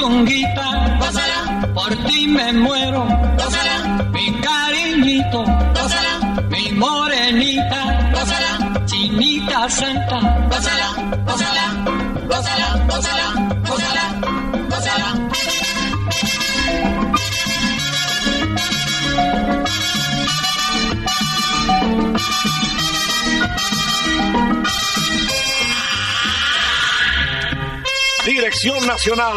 Mi puchunguita, gózala, por ti me muero, gózala, mi cariñito, gózala, mi morenita, gózala, chinita santa, gózala, gózala, gózala, gózala, gózala, gózala. Dirección Nacional,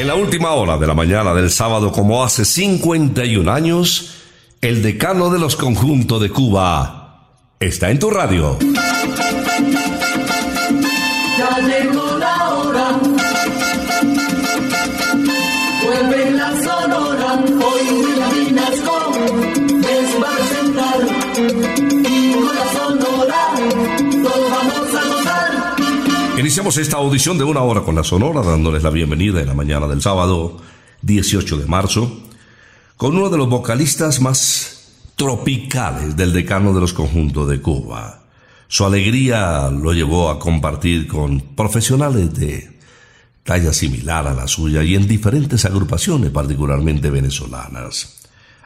En la última hora de la mañana del sábado, como hace 51 años, el decano de los conjuntos de Cuba está en tu radio. Iniciamos esta audición de una hora con la Sonora, dándoles la bienvenida en la mañana del sábado 18 de marzo, con uno de los vocalistas más tropicales del decano de los conjuntos de Cuba. Su alegría lo llevó a compartir con profesionales de talla similar a la suya y en diferentes agrupaciones, particularmente venezolanas.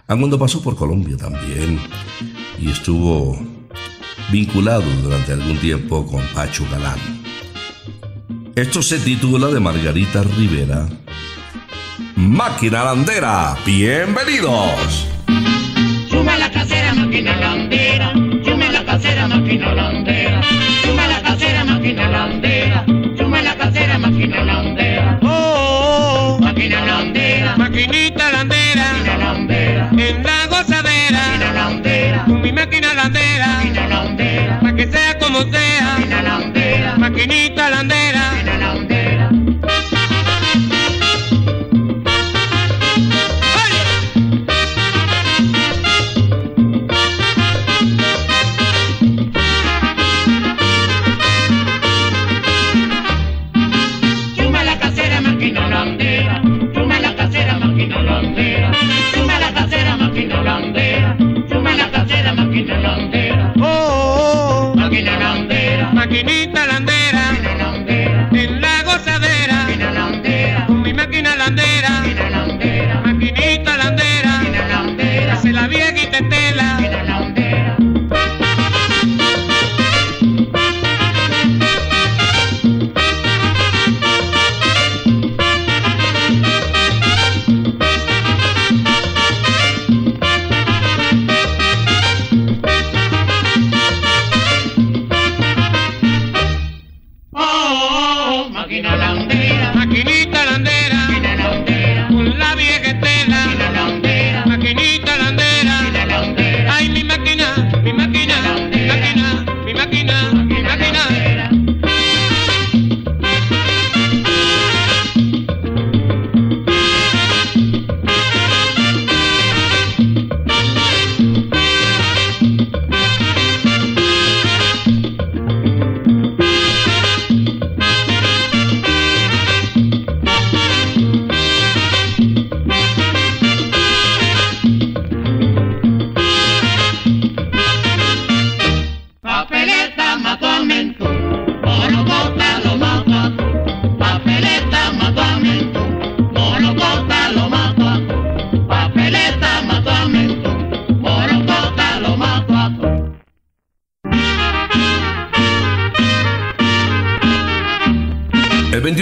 A cuando pasó por Colombia también y estuvo vinculado durante algún tiempo con Pacho Galán. Esto se titula de Margarita Rivera. Máquina Landera, bienvenidos. Suma la casera, máquina landera. Suma la casera, máquina landera. Suma la casera, máquina landera. Suma la casera, máquina landera. Oh, oh, oh. Máquina landera. maquinita landera, Máquina landera. en la gozadera, Máquina landera. con mi máquina landera, Máquina landera. pa' que sea como sea, Máquina landera. maquinita landera.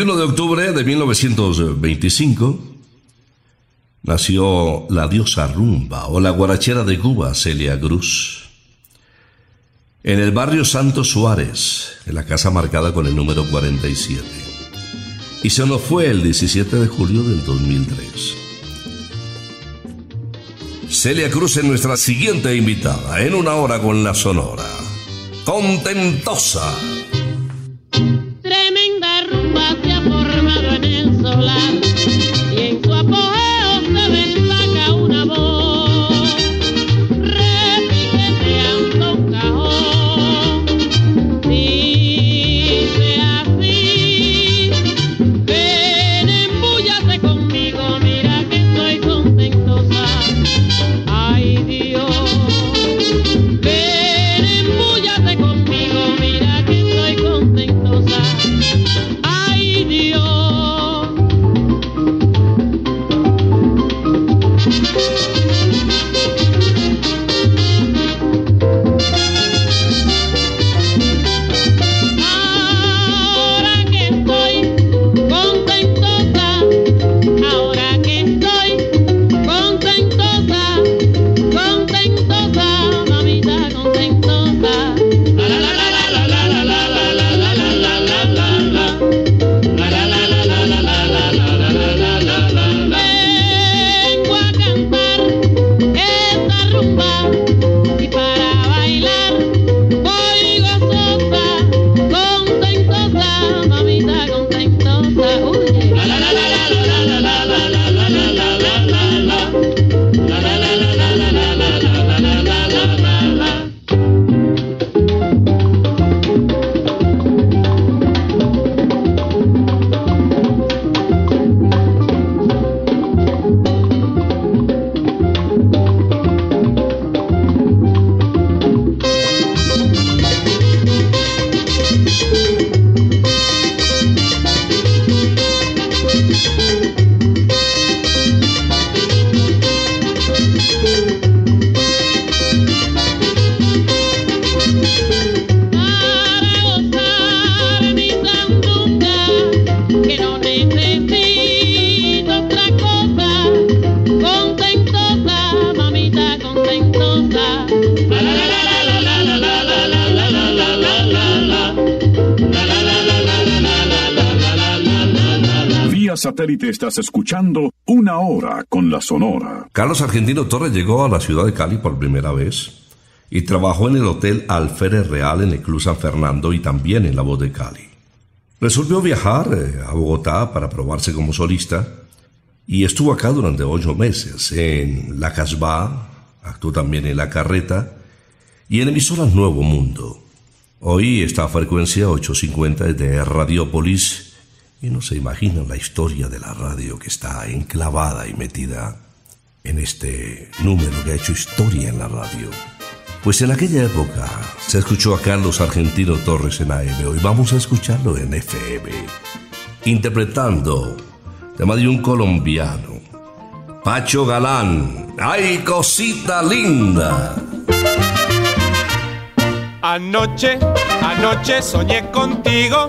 De 1925 nació la diosa rumba o la guarachera de Cuba, Celia Cruz. En el barrio Santo Suárez, en la casa marcada con el número 47. Y se nos fue el 17 de julio del 2003. Celia Cruz es nuestra siguiente invitada en una hora con la Sonora. Contentosa. Estás escuchando Una Hora con la Sonora. Carlos Argentino Torres llegó a la ciudad de Cali por primera vez y trabajó en el Hotel Alférez Real en el Club San Fernando y también en La Voz de Cali. Resolvió viajar eh, a Bogotá para probarse como solista y estuvo acá durante ocho meses en La Casbah, actuó también en La Carreta y en emisoras Nuevo Mundo. Hoy esta frecuencia 850 es de Radiopolis y no se imaginan la historia de la radio que está enclavada y metida en este número que ha hecho historia en la radio. Pues en aquella época se escuchó a Carlos Argentino Torres en AM, hoy vamos a escucharlo en FM, interpretando tema de un colombiano, Pacho Galán, ¡ay cosita linda! Anoche, anoche soñé contigo,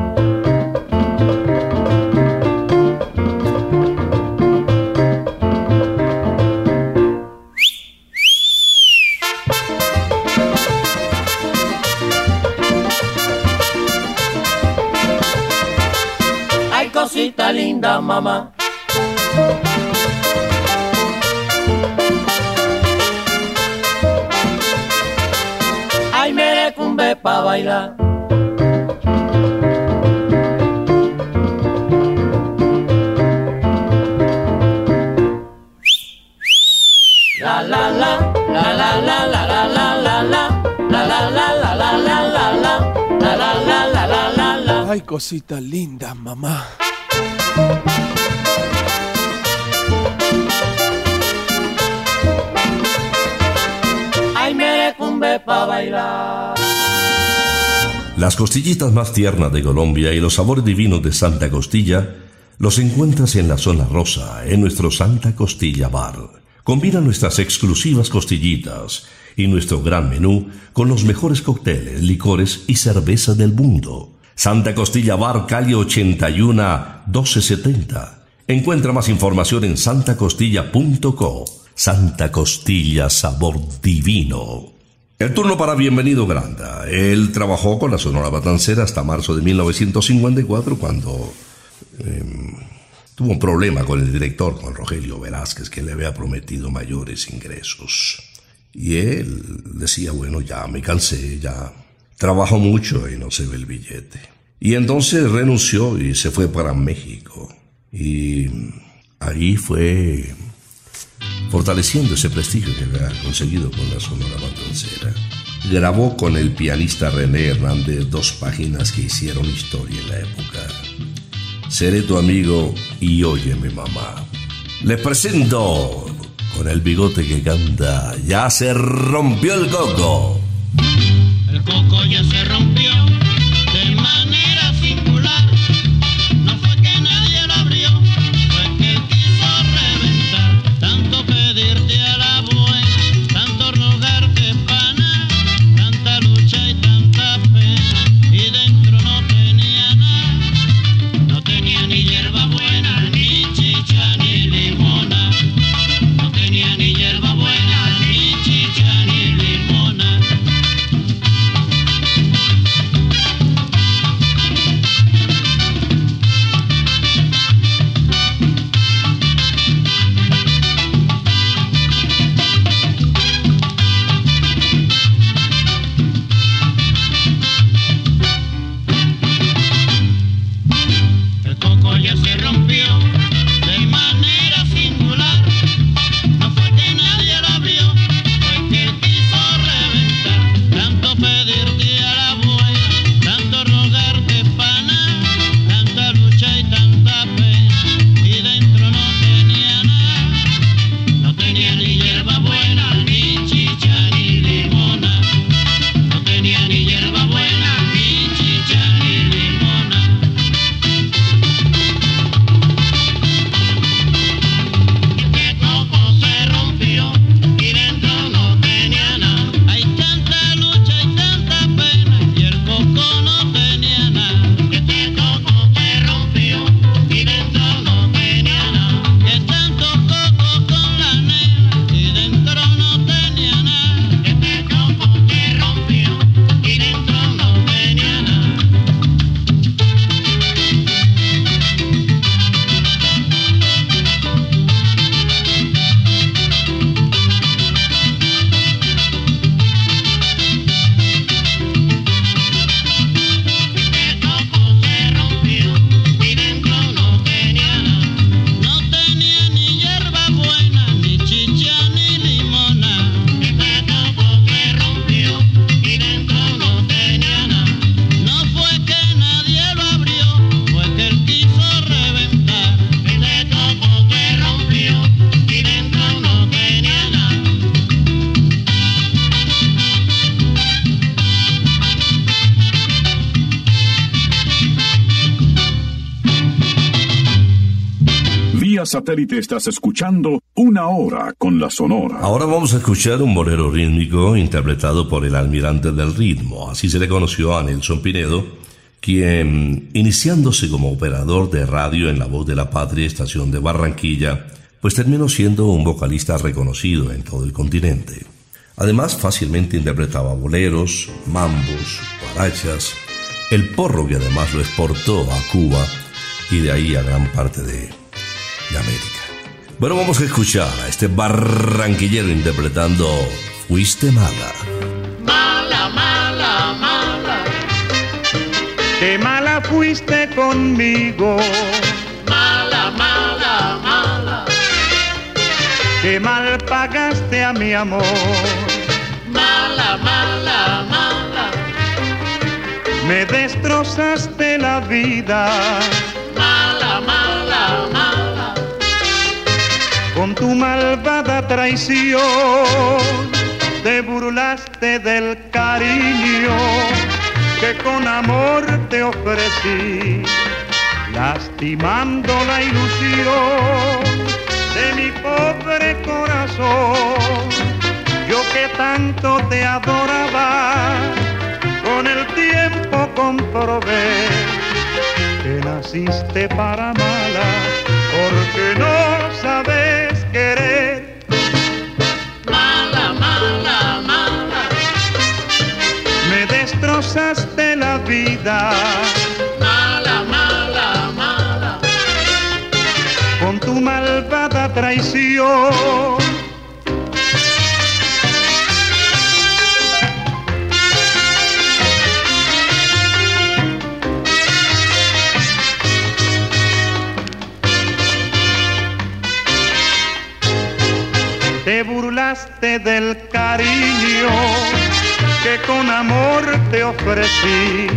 Mamá. Ay, merecumbe pa' bailar. La la la, la la la la la la la la, la la la la la la la la, la la la la la la la. Ay, cosita linda, mamá. Las costillitas más tiernas de Colombia y los sabores divinos de Santa Costilla los encuentras en la zona rosa, en nuestro Santa Costilla Bar. Combina nuestras exclusivas costillitas y nuestro gran menú con los mejores cócteles, licores y cerveza del mundo. Santa Costilla Bar, calle 81 1270. Encuentra más información en santacostilla.co. Santa Costilla, sabor divino. El turno para Bienvenido Granda. Él trabajó con la Sonora Matancera hasta marzo de 1954 cuando em, tuvo un problema con el director, con Rogelio Velázquez, que le había prometido mayores ingresos. Y él decía, bueno, ya me cansé, ya trabajo mucho y no se ve el billete. Y entonces renunció y se fue para México. Y ahí fue fortaleciendo ese prestigio que había conseguido con la Sonora Matancera. Grabó con el pianista René Hernández dos páginas que hicieron historia en la época. Seré tu amigo y óyeme mamá. Les presento con el bigote que canta, ya se rompió el coco. El coco ya se rompió satélite estás escuchando Una Hora con la Sonora. Ahora vamos a escuchar un bolero rítmico interpretado por el almirante del ritmo, así se le conoció a Nelson Pinedo, quien, iniciándose como operador de radio en La Voz de la Patria, estación de Barranquilla, pues terminó siendo un vocalista reconocido en todo el continente. Además, fácilmente interpretaba boleros, mambos, guarachas, el porro que además lo exportó a Cuba y de ahí a gran parte de, América. Bueno, vamos a escuchar a este barranquillero interpretando Fuiste mala. Mala, mala, mala. Qué mala fuiste conmigo, Mala, mala, mala. qué mal pagaste a mi amor. Mala, mala, mala. Me destrozaste la vida con tu malvada traición. Te burlaste del cariño que con amor te ofrecí, lastimando la ilusión de mi pobre corazón. Yo que tanto te adoraba, con el tiempo comprobé que naciste para mala, porque no sabes querer. Mala, mala, mala. Me destrozaste la vida Mala, mala, mala. con tu malvada traición. Del cariño que con amor te ofrecí,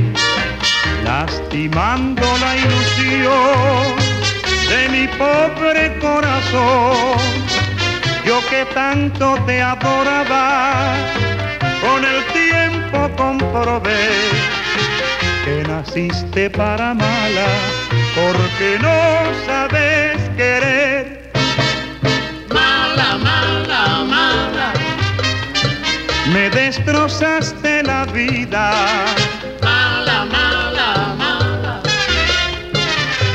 lastimando la ilusión de mi pobre corazón. Yo que tanto te adoraba, con el tiempo comprobé que naciste para mala, porque no sabes querer. Mala, mala, mala. Me destrozaste la vida Mala, mala, mala.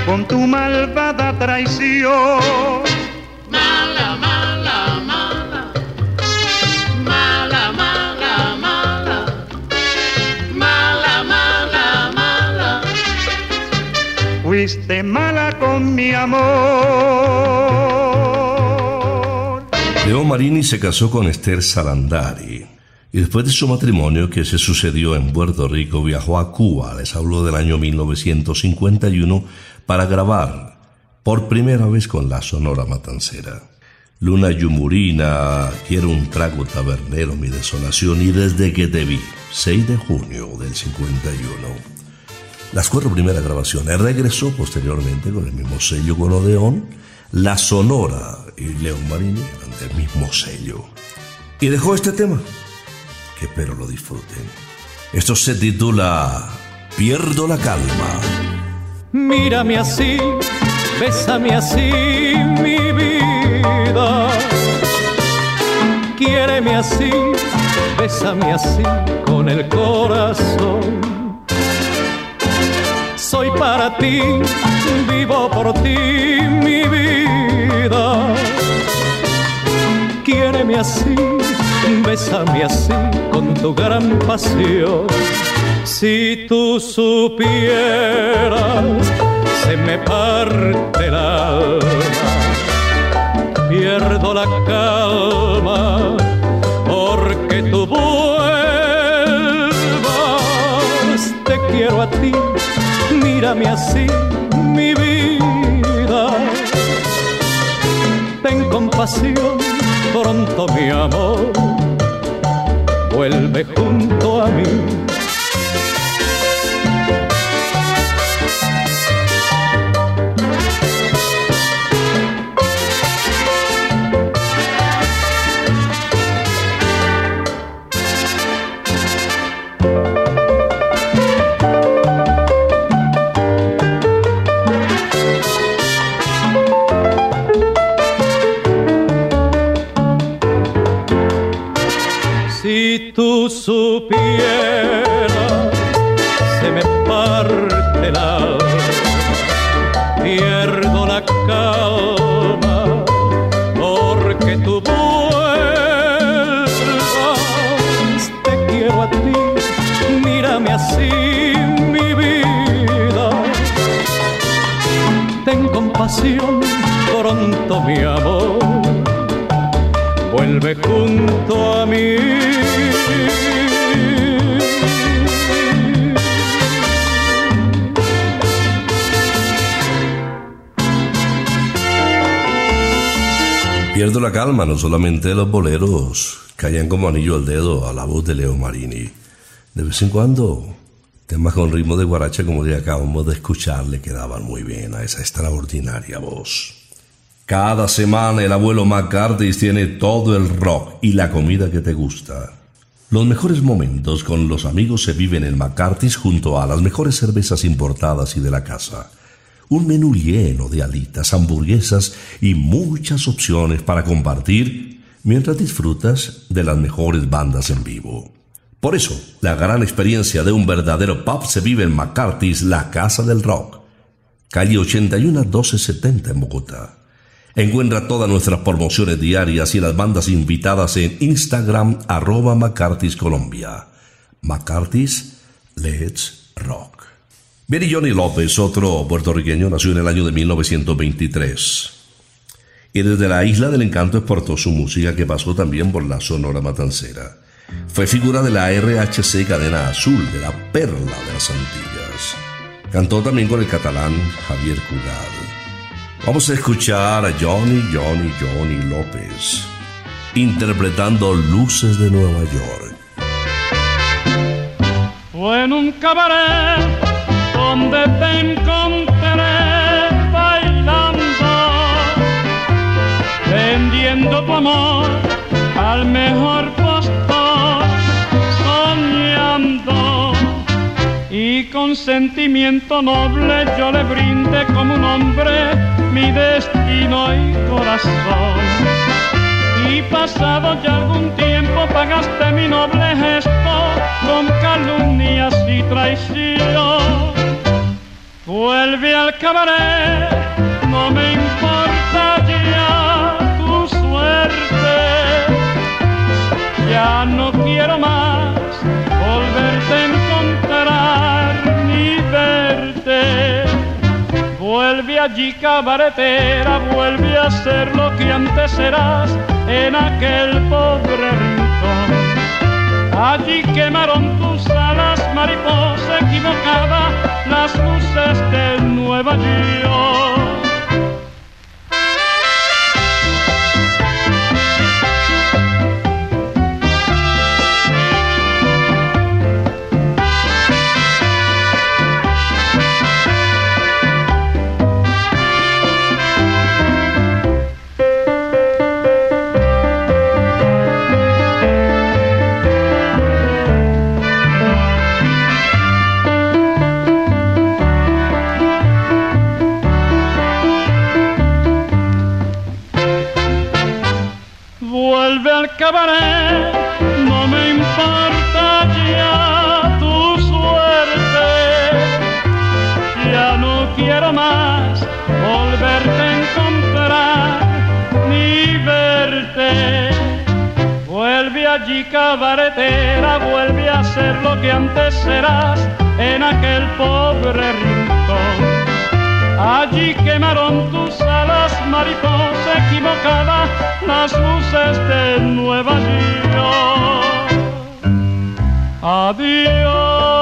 con tu malvada traición. Mala, mala, mala. Mala, mala, mala. Mala, mala, mala. Fuiste mala con mi amor. Leo Marini se casó con Esther Sarandari y después de su matrimonio que se sucedió en Puerto Rico viajó a Cuba, les hablo del año 1951, para grabar por primera vez con la Sonora Matancera. Luna Yumurina, quiero un trago tabernero, mi desolación y desde que te vi, 6 de junio del 51. Las cuatro primeras grabaciones. Regresó posteriormente con el mismo sello con Odeón, La Sonora y León Marini del mismo sello. Y dejó este tema, espero lo disfruten. Esto se titula Pierdo la calma. Mírame así, bésame así, mi vida. Quiéreme así, bésame así, con el corazón. Soy para ti, vivo por ti, mi vida. Quiéreme así, bésame así, con tu gran pasión. Si tú supieras, se me parte el alma, pierdo la calma, porque tú vuelvas. Te quiero a ti, mírame así, mi vida. Ten compasión, pronto mi amor, vuelve junto junto a mí. Pierdo la calma, no solamente los boleros caían como anillo al dedo a la voz de Leo Marini. De vez en cuando, temas con ritmo de guaracha como que acabamos de escuchar le quedaban muy bien a esa extraordinaria voz. Cada semana el abuelo McCarthy tiene todo el rock y la comida que te gusta. Los mejores momentos con los amigos se viven en McCarthy's junto a las mejores cervezas importadas y de la casa. Un menú lleno de alitas, hamburguesas y muchas opciones para compartir mientras disfrutas de las mejores bandas en vivo. Por eso, la gran experiencia de un verdadero pub se vive en McCarthy's La Casa del Rock, calle 81 1270 en Bogotá. Encuentra todas nuestras promociones diarias y las bandas invitadas en Instagram arroba McCarthy's Colombia. Let's Rock. Billy Johnny López, otro puertorriqueño, nació en el año de 1923. Y desde la Isla del Encanto exportó su música que pasó también por la Sonora Matancera. Fue figura de la RHC Cadena Azul de la Perla de las Antillas. Cantó también con el catalán Javier Cugat. Vamos a escuchar a Johnny, Johnny, Johnny López interpretando Luces de Nueva York. Fue en un cabaret donde te encontré bailando, vendiendo tu amor al mejor postor, soñando. Y con sentimiento noble yo le brindé como un hombre mi destino y corazón. Y pasado ya algún tiempo pagaste mi noble gesto con calumnias y traición. Vuelve al cabaret, no me importa ya tu suerte. Ya no quiero más Allí cabaretera, vuelve a ser lo que antes eras en aquel pobre rincón. Allí quemaron tus alas, mariposa equivocada, las luces de Nueva York. No me importa ya tu suerte. Ya no quiero más volverte a encontrar ni verte. Vuelve allí cabaretera, vuelve a ser lo que antes eras en aquel pobre rincón. Allí quemaron tus alas, mariposa equivocada, las luces de Nueva York. Adiós,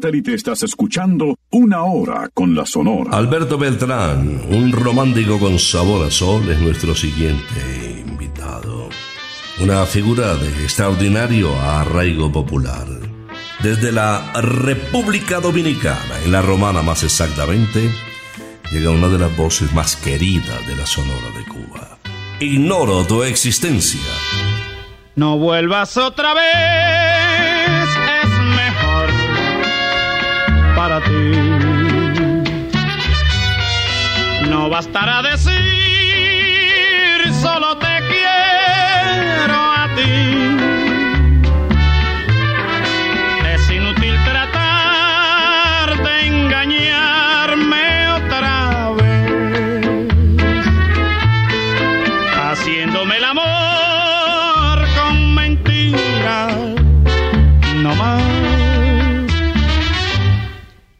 satélite estás escuchando Una Hora con la Sonora. Alberto Beltrán, un romántico con sabor a sol, es nuestro siguiente invitado. Una figura de extraordinario arraigo popular. Desde la República Dominicana, en la romana más exactamente, llega una de las voces más queridas de la Sonora de Cuba. Ignoro tu existencia. No vuelvas otra vez, No bastará decir,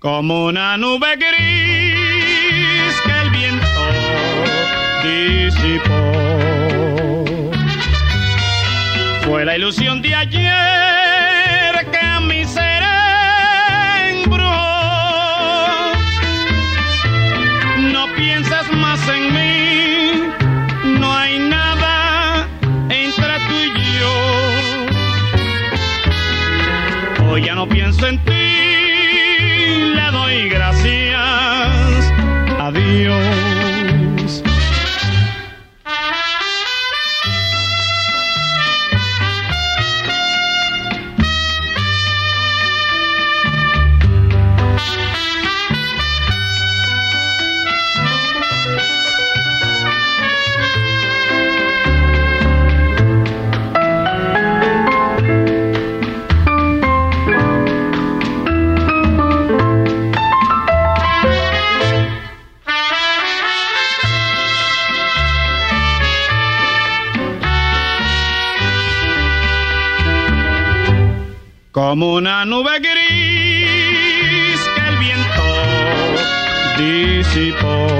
Como una nube gris que el viento disipó. Fue la ilusión de ayer que a mi ser. No piensas más en mí, no hay nada entre tú y yo. Hoy ya no pienso en ti, como una nube gris que el viento disipó.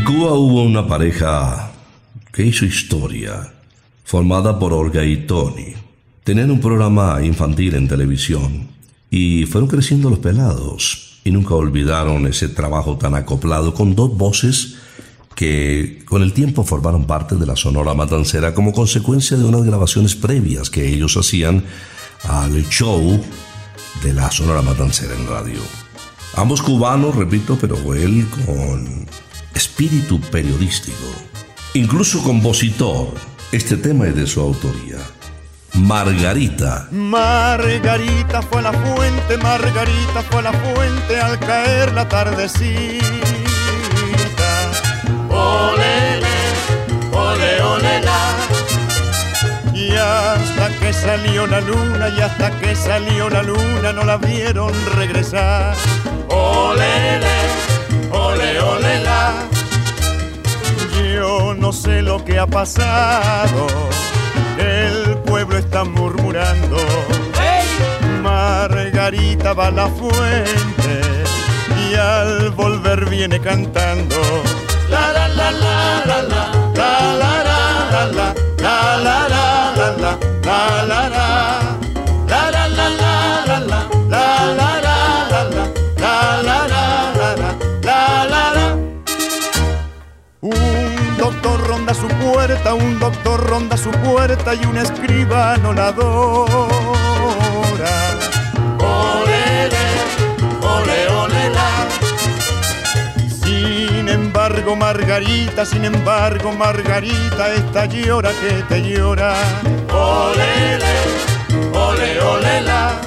En Cuba hubo una pareja que hizo historia, formada por Olga y Tony. Tenían un programa infantil en televisión y fueron creciendo los pelados y nunca olvidaron ese trabajo tan acoplado con dos voces que con el tiempo formaron parte de la Sonora Matancera como consecuencia de unas grabaciones previas que ellos hacían al show de la Sonora Matancera en radio. Ambos cubanos, repito, pero él con espíritu periodístico, incluso compositor. Este tema es de su autoría. Margarita. Margarita fue la fuente, Margarita fue la fuente al caer la tardecita. Olele, ole, ole, la. Y hasta que salió la luna, y hasta que salió la luna, no la vieron regresar. Olele, ole, ole, la. Yo no sé lo que ha pasado, el pueblo está murmurando. Margarita va a la fuente y al volver viene cantando. La la la la la la la la la la la la la la la la la la ronda su puerta, un doctor ronda su puerta y un escribano la adora. Olele, ole, ole, la. Sin embargo, Margarita, sin embargo, Margarita, esta llora que te llora. Olele, ole, ole, la.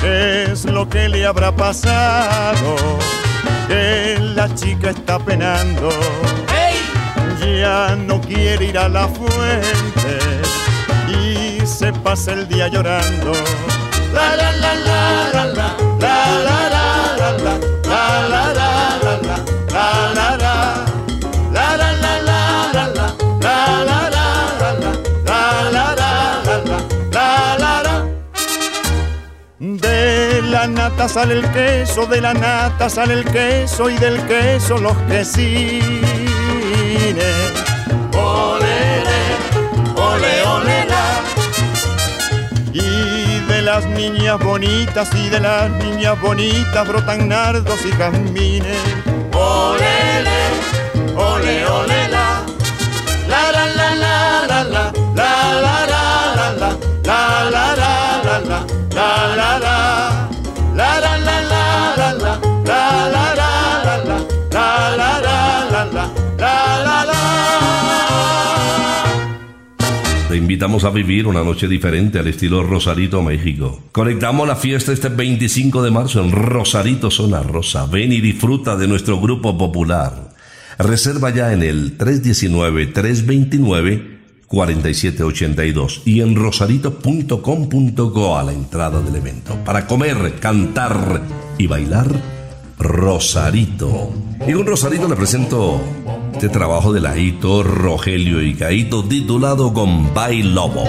¿Qué es lo que le habrá pasado? Que la chica está penando. Ya no quiere ir a la fuente y se pasa el día llorando. La la la la la la la la la la la la la la la la de la nata sale el queso, de la nata sale el queso y del queso los quesines. Olele, ole, ole, la. Y de las niñas bonitas y de las niñas bonitas brotan nardos y jazmines. Olele, ole, ole, la. La la la la la la la la la la la la la la la la la la la invitamos a vivir una noche diferente al estilo Rosarito, México. Conectamos la fiesta este 25 de marzo en Rosarito, Zona Rosa. Ven y disfruta de nuestro grupo popular. Reserva ya en el 319-329-4782 y en rosarito.com.co a la entrada del evento. Para comer, cantar y bailar, Rosarito. Y un Rosarito le presento este trabajo de Laito, Rogelio y Caito titulado Gombay Lobo.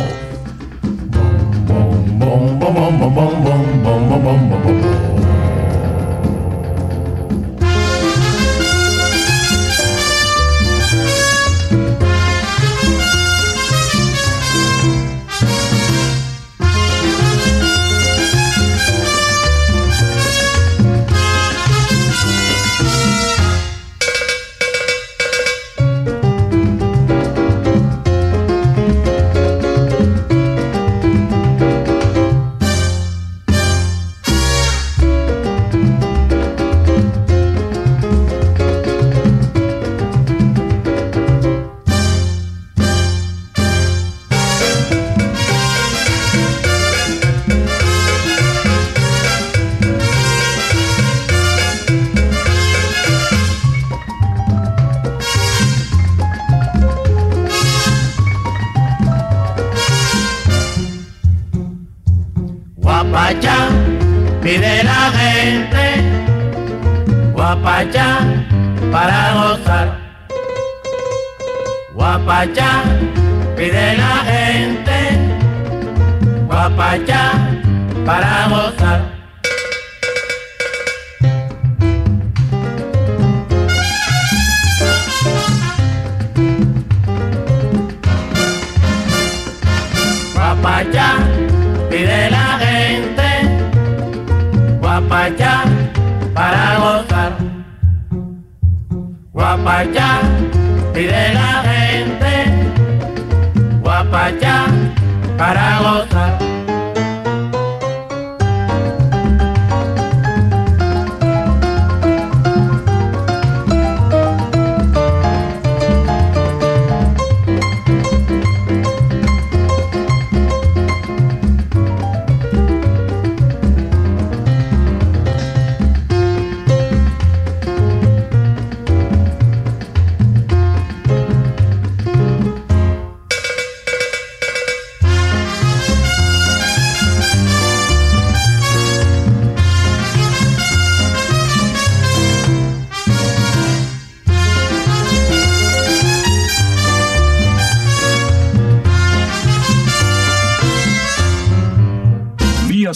Guapachá, pide la gente, guapachá, para gozar.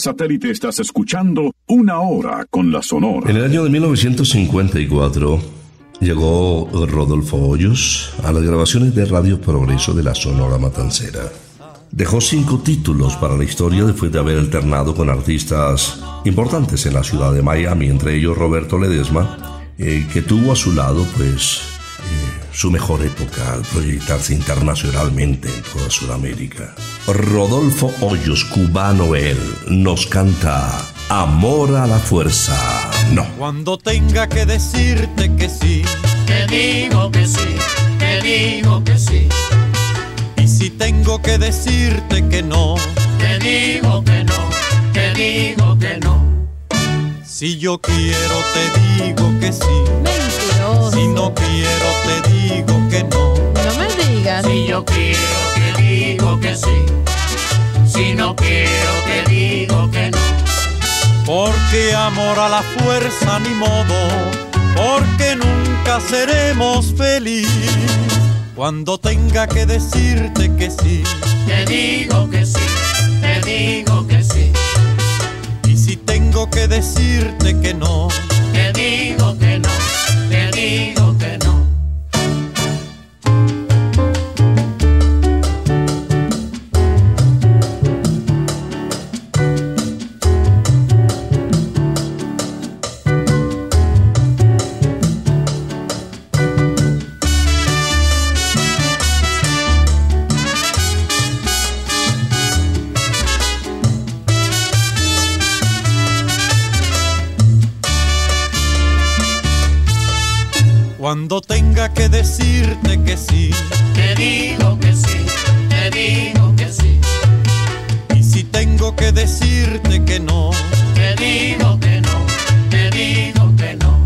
Satélite estás escuchando Una Hora con la Sonora. En el año de 1954 llegó Rodolfo Hoyos a las grabaciones de Radio Progreso de la Sonora Matancera. Dejó cinco títulos para la historia después de haber alternado con artistas importantes en la ciudad de Miami, entre ellos Roberto Ledesma, eh, que tuvo a su lado pues su mejor época al proyectarse internacionalmente en toda Sudamérica. Rodolfo Hoyos, cubano él, nos canta Amor a la Fuerza. No. Cuando tenga que decirte que sí, Te digo que sí, te digo que sí, y si tengo que decirte que no, te digo que no, te digo que no. si yo quiero te digo que sí, Mentiroso. si no quiero te digo que no. No me digas. Si yo quiero te digo que sí, si no quiero te digo que no. Porque amor a la fuerza ni modo, porque nunca seremos feliz. Cuando tenga que decirte que sí, Te digo que sí, te digo que sí, y si tengo que decirte que no, te digo que no, digo que no. Cuando tenga que decirte que sí, Te digo que sí, te digo que sí. Y si tengo que decirte que no, Te digo que no, te digo que no.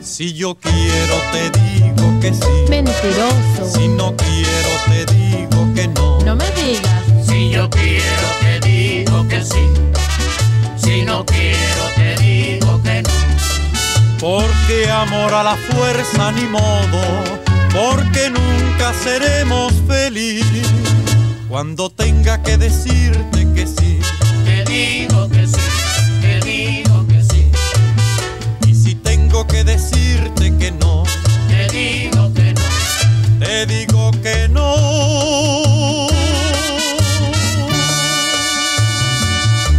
si yo quiero te digo que sí. Mentiroso. Si no quiero te digo que no. No me digas. Si yo quiero te digo que sí. Porque amor a la fuerza ni modo, porque nunca seremos feliz. Cuando tenga que decirte que sí, Te digo que sí, te digo que sí. y si tengo que decirte que no, Te digo que no. te digo que no.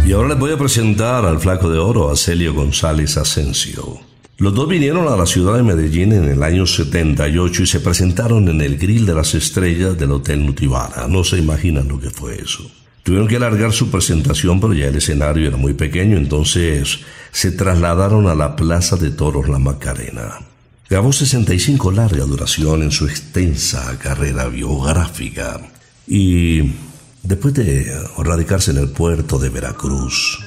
Y ahora les voy a presentar al flaco de oro, a Celio González Asensio. Los dos vinieron a la ciudad de Medellín en el año 78 y se presentaron en el Grill de las Estrellas del Hotel Nutibara. No se imaginan lo que fue eso. Tuvieron que alargar su presentación, pero ya el escenario era muy pequeño, entonces se trasladaron a la Plaza de Toros La Macarena. Grabó 65 larga duración en su extensa carrera biográfica y después de radicarse en el puerto de Veracruz,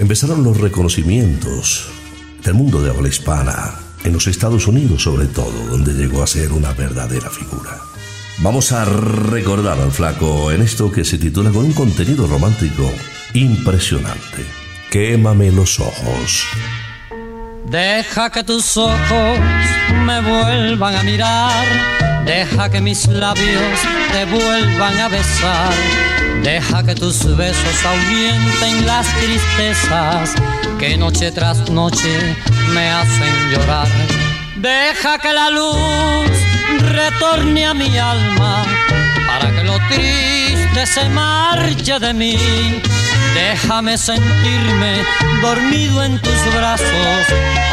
empezaron los reconocimientos del mundo de habla hispana, en los Estados Unidos sobre todo, donde llegó a ser una verdadera figura. Vamos a recordar al flaco en esto que se titula con un contenido romántico impresionante. Quémame los ojos. Deja que tus ojos me vuelvan a mirar, deja que mis labios te vuelvan a besar, deja que tus besos ahuyenten las tristezas que noche tras noche me hacen llorar. Deja que la luz retorne a mi alma para que lo triste se marche de mí. Déjame sentirme dormido en tus brazos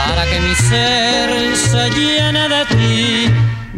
para que mi ser se llene de ti.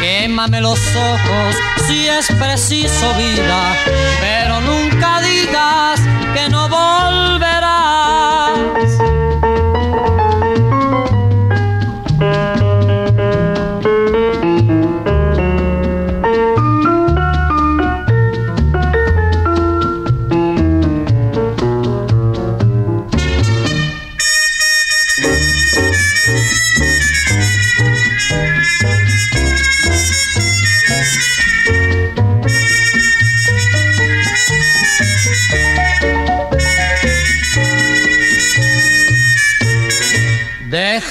Quémame los ojos si es preciso vida, pero nunca digas que no volverás.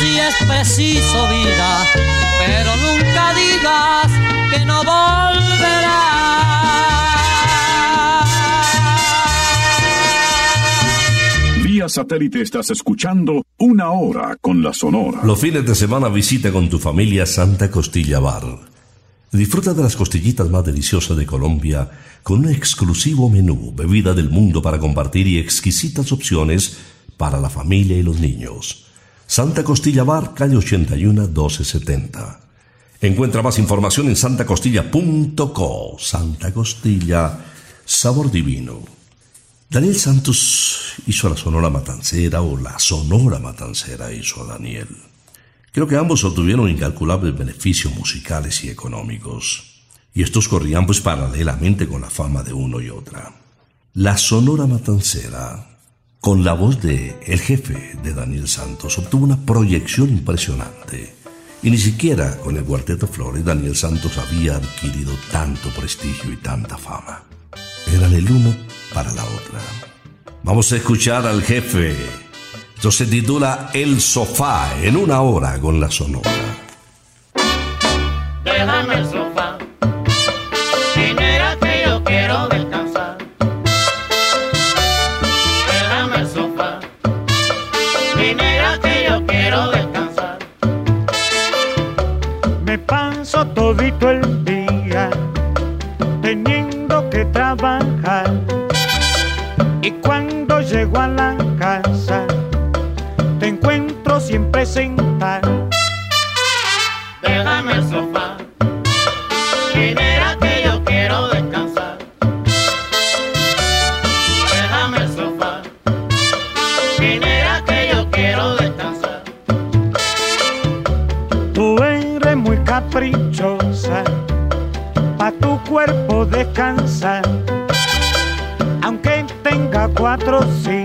si es preciso vida, pero nunca digas que no volverás. Vía satélite estás escuchando Una Hora con la Sonora. Los fines de semana visita con tu familia Santa Costilla Bar. Disfruta de las costillitas más deliciosas de Colombia con un exclusivo menú, bebida del mundo para compartir y exquisitas opciones para la familia y los niños. Santa Costilla Bar, calle 81 1270. Encuentra más información en santacostilla.co. Santa Costilla, sabor divino. Daniel Santos hizo a la Sonora Matancera o la Sonora Matancera hizo a Daniel. Creo que ambos obtuvieron incalculables beneficios musicales y económicos. Y estos corrían pues paralelamente con la fama de uno y otra. La Sonora Matancera, con la voz de el jefe de Daniel Santos, obtuvo una proyección impresionante. Y ni siquiera con el Cuarteto Flores Daniel Santos había adquirido tanto prestigio y tanta fama. Eran el uno para la otra. Vamos a escuchar al jefe Esto se titula El sofá en una hora con la sonora. Todito el día teniendo que trabajar. Y cuando llego a la casa, te encuentro siempre sentado. Déjame el sofá. Descansar. Aunque tenga cuatro sillas,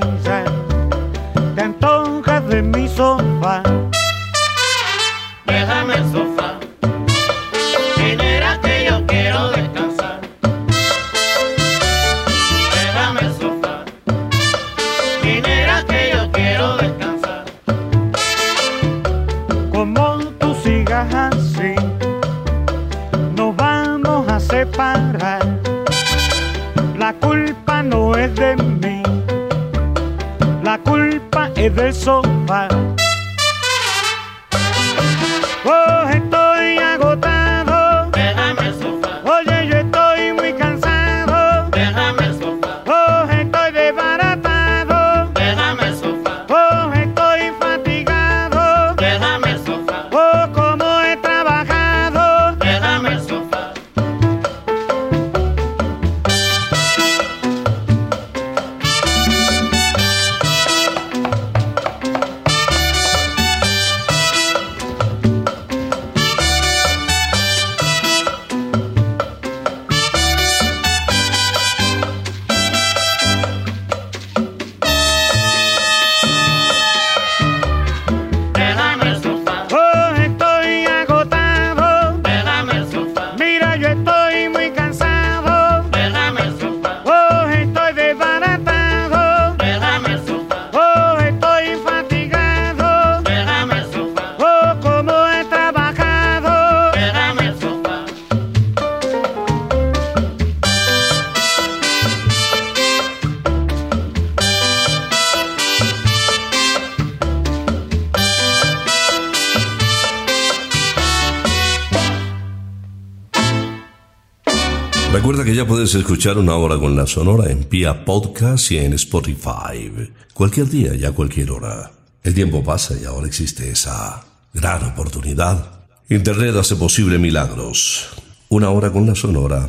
escuchar una hora con la sonora en Pia Podcast y en Spotify. Cualquier día y a cualquier hora. El tiempo pasa y ahora existe esa gran oportunidad. Internet hace posible milagros. Una hora con la sonora,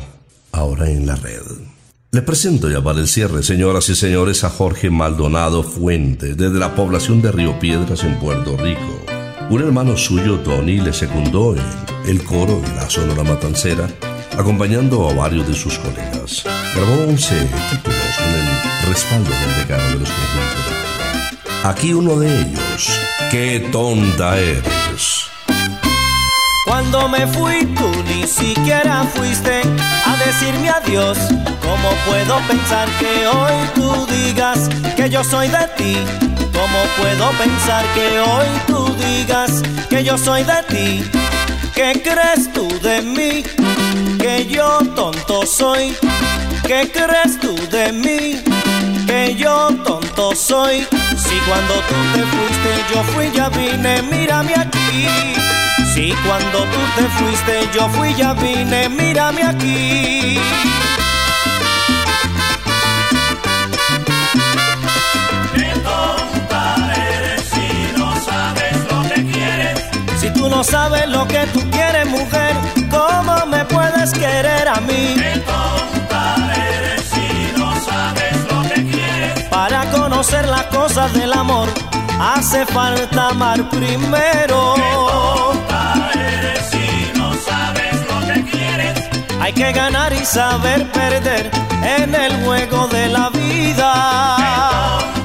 ahora en la red. Le presento ya para el cierre, señoras y señores, a Jorge Maldonado Fuente, desde la población de Río Piedras en Puerto Rico. Un hermano suyo, Tony, le secundó en el coro de la Sonora Matancera, acompañando a varios de sus colegas. Grabó 11 títulos con el respaldo del decano de los conjuntos. Aquí uno de ellos, ¡Qué tonta eres! Cuando me fui tú ni siquiera fuiste a decirme adiós. ¿Cómo puedo pensar que hoy tú digas que yo soy de ti? ¿Cómo puedo pensar que hoy tú digas que yo soy de ti? ¿Qué crees tú de mí? Que yo tonto soy. ¿Qué crees tú de mí? Que yo tonto soy. Si cuando tú te fuiste yo fui ya vine, mírame aquí. Si cuando tú te fuiste yo fui ya vine, mírame aquí. Eres si no sabes lo que quieres. Si tú no sabes lo que tú quieres, mujer, ¿cómo me puedes querer a mí? Qué tonta eres si no sabes lo que quieres. Para conocer las cosas del amor, hace falta amar primero. Tonta eres si no sabes lo que quieres. Hay que ganar y saber perder en el juego de la vida.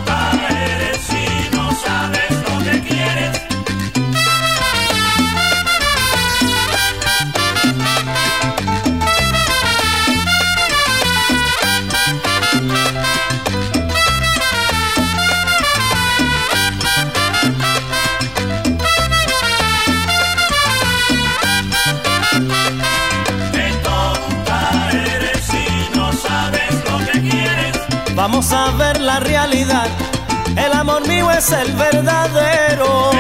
El verdadero.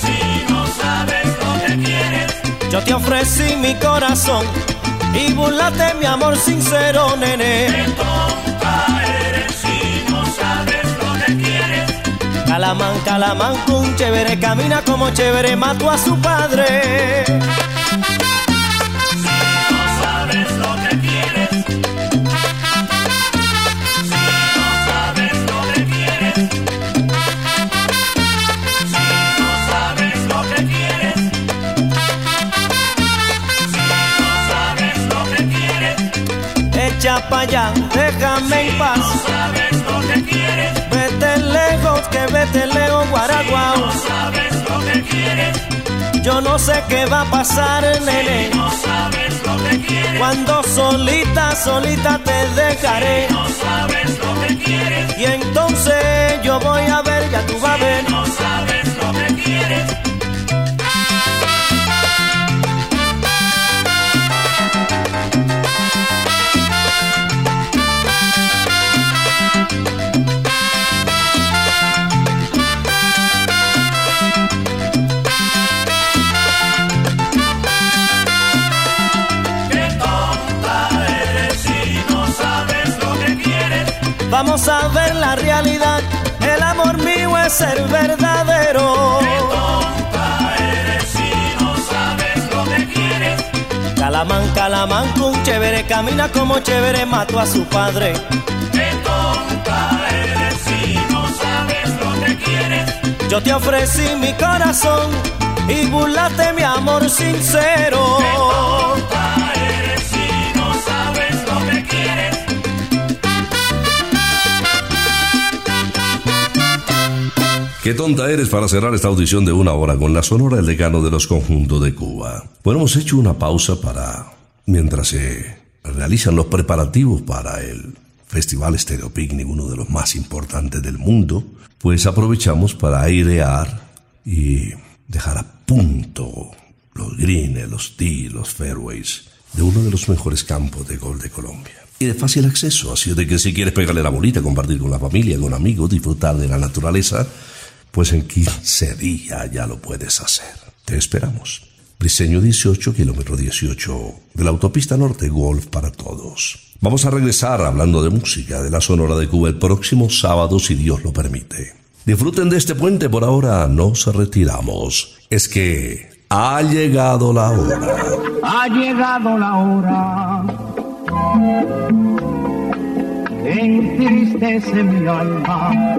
Si no sabes lo que quieres, Yo te ofrecí mi corazón y burlate mi amor sincero, nene. eres si no sabes lo que quieres. Calamán, calamán, un chévere, camina como chévere, mató a su padre. Allá, déjame en paz. No sabes lo que quieres. Vete lejos, que vete lejos, guaraguao. No sabes lo que quieres. Yo no sé qué va a pasar, nene. No sabes lo que quieres. Cuando solita, solita te dejaré. No sabes lo que quieres. Y entonces yo voy a ver, ya tú vas a ver. No sabes lo que quieres. Vamos a ver la realidad. El amor mío es el verdadero. Tonta eres si no sabes lo que quieres. Calamán, calamán, un chévere, camina como chévere, mató a su padre. Qué tonta eres si no sabes lo que quieres. Yo te ofrecí mi corazón y burlaste mi amor sincero. Qué tonta eres para cerrar esta audición de una hora con la sonora el decano de los conjuntos de Cuba. Bueno, hemos hecho una pausa para, mientras se realizan los preparativos para el Festival Stereo Picnic, uno de los más importantes del mundo, pues aprovechamos para airear y dejar a punto los greens, los tees, los fairways de uno de los mejores campos de gol de Colombia. Y de fácil acceso, así de que si quieres pegarle la bolita, compartir con la familia, con amigos, disfrutar de la naturaleza, pues en 15 días ya lo puedes hacer. Te esperamos. Briseño 18, kilómetro 18 de la autopista norte Golf para todos. Vamos a regresar hablando de música de la Sonora de Cuba el próximo sábado si Dios lo permite. Disfruten de este puente, por ahora nos retiramos. Es que ha llegado la hora. Ha llegado la hora entristece mi alma.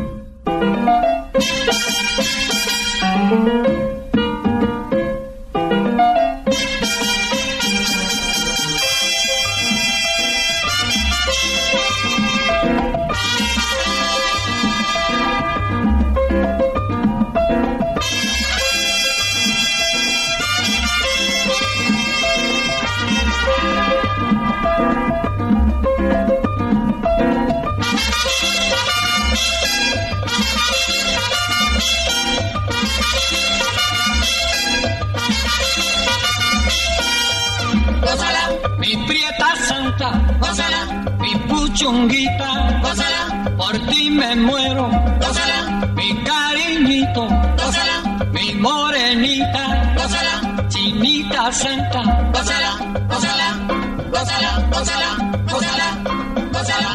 Gózala, chunguita, gózala, por ti me muero, gózala, mi cariñito, gózala, mi morenita, gózala, chinita santa, gózala, gózala, gózala, gózala, gózala, gózala.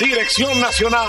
Dirección Nacional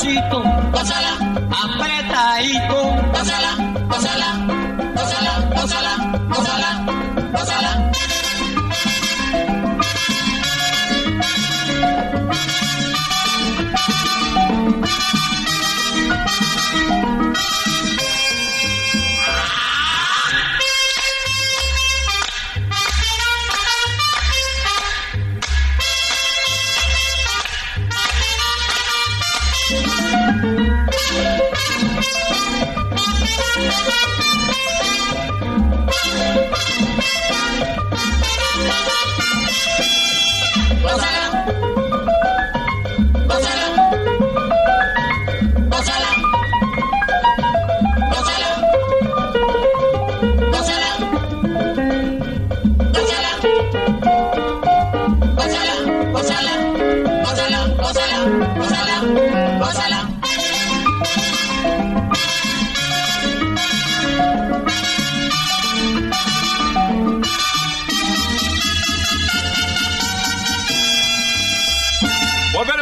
Pachito.